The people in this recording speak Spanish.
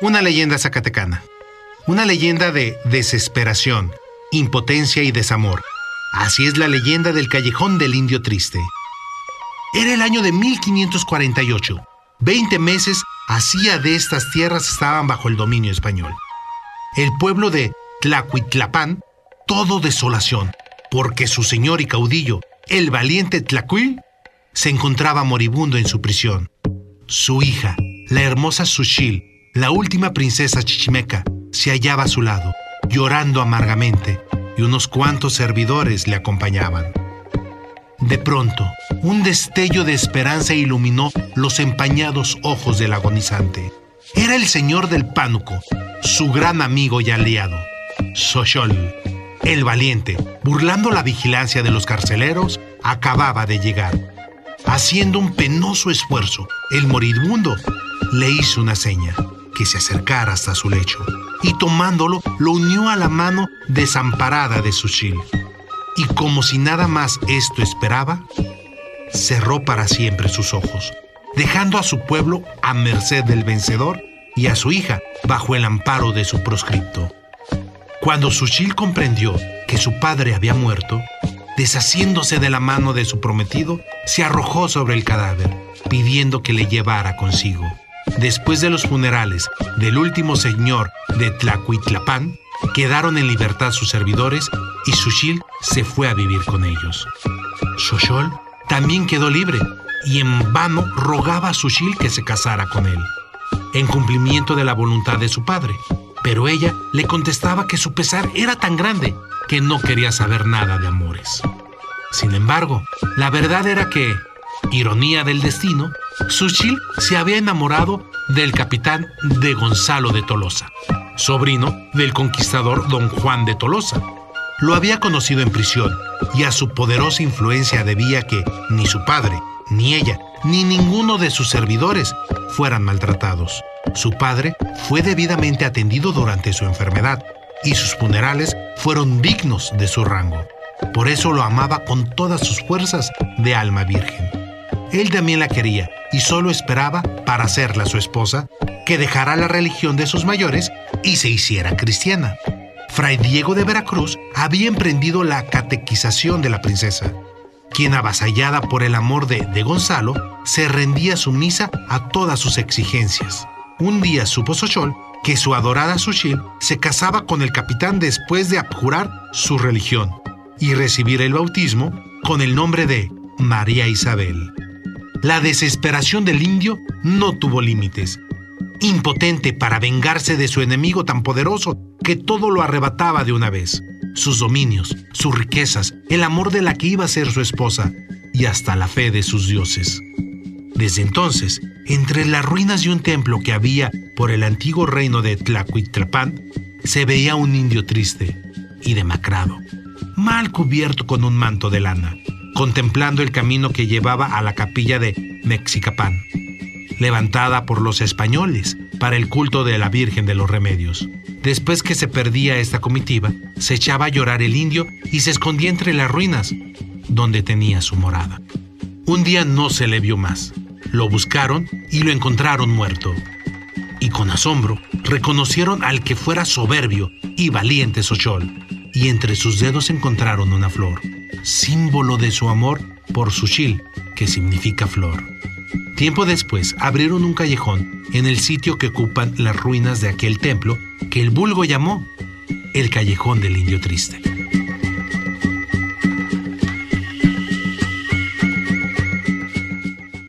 Una leyenda zacatecana. Una leyenda de desesperación, impotencia y desamor. Así es la leyenda del callejón del indio triste. Era el año de 1548. Veinte meses hacía de estas tierras estaban bajo el dominio español. El pueblo de Tlacuitlapán, todo desolación, porque su señor y caudillo, el valiente Tlacuil, se encontraba moribundo en su prisión. Su hija, la hermosa Sushil, la última princesa chichimeca, se hallaba a su lado, llorando amargamente, y unos cuantos servidores le acompañaban. De pronto, un destello de esperanza iluminó los empañados ojos del agonizante. Era el señor del pánuco, su gran amigo y aliado, Sochol. El valiente, burlando la vigilancia de los carceleros, acababa de llegar. Haciendo un penoso esfuerzo, el moribundo le hizo una seña, que se acercara hasta su lecho, y tomándolo lo unió a la mano desamparada de Sushil. Y como si nada más esto esperaba, cerró para siempre sus ojos, dejando a su pueblo a merced del vencedor y a su hija bajo el amparo de su proscripto. Cuando Sushil comprendió que su padre había muerto, deshaciéndose de la mano de su prometido, se arrojó sobre el cadáver, pidiendo que le llevara consigo. Después de los funerales del último señor de Tlacuitlapán, quedaron en libertad sus servidores y Sushil se fue a vivir con ellos. Xochol también quedó libre y en vano rogaba a Sushil que se casara con él, en cumplimiento de la voluntad de su padre. Pero ella le contestaba que su pesar era tan grande que no quería saber nada de amores. Sin embargo, la verdad era que, ironía del destino, Sushil se había enamorado del capitán de Gonzalo de Tolosa, sobrino del conquistador don Juan de Tolosa. Lo había conocido en prisión y a su poderosa influencia debía que ni su padre, ni ella, ni ninguno de sus servidores fueran maltratados. Su padre fue debidamente atendido durante su enfermedad y sus funerales fueron dignos de su rango. Por eso lo amaba con todas sus fuerzas de alma virgen. Él también la quería y solo esperaba, para hacerla su esposa, que dejara la religión de sus mayores y se hiciera cristiana. Fray Diego de Veracruz había emprendido la catequización de la princesa, quien avasallada por el amor de, de Gonzalo, se rendía sumisa a todas sus exigencias. Un día supo Xochol que su adorada Sushil se casaba con el capitán después de abjurar su religión y recibir el bautismo con el nombre de María Isabel. La desesperación del indio no tuvo límites. Impotente para vengarse de su enemigo tan poderoso que todo lo arrebataba de una vez. Sus dominios, sus riquezas, el amor de la que iba a ser su esposa y hasta la fe de sus dioses. Desde entonces, entre las ruinas de un templo que había por el antiguo reino de Tlacuitlapán, se veía un indio triste y demacrado, mal cubierto con un manto de lana contemplando el camino que llevaba a la capilla de Mexicapán, levantada por los españoles para el culto de la Virgen de los Remedios. Después que se perdía esta comitiva, se echaba a llorar el indio y se escondía entre las ruinas, donde tenía su morada. Un día no se le vio más. Lo buscaron y lo encontraron muerto. Y con asombro reconocieron al que fuera soberbio y valiente Sochol, y entre sus dedos encontraron una flor símbolo de su amor por Sushil, que significa flor. Tiempo después abrieron un callejón en el sitio que ocupan las ruinas de aquel templo que el vulgo llamó el Callejón del Indio Triste.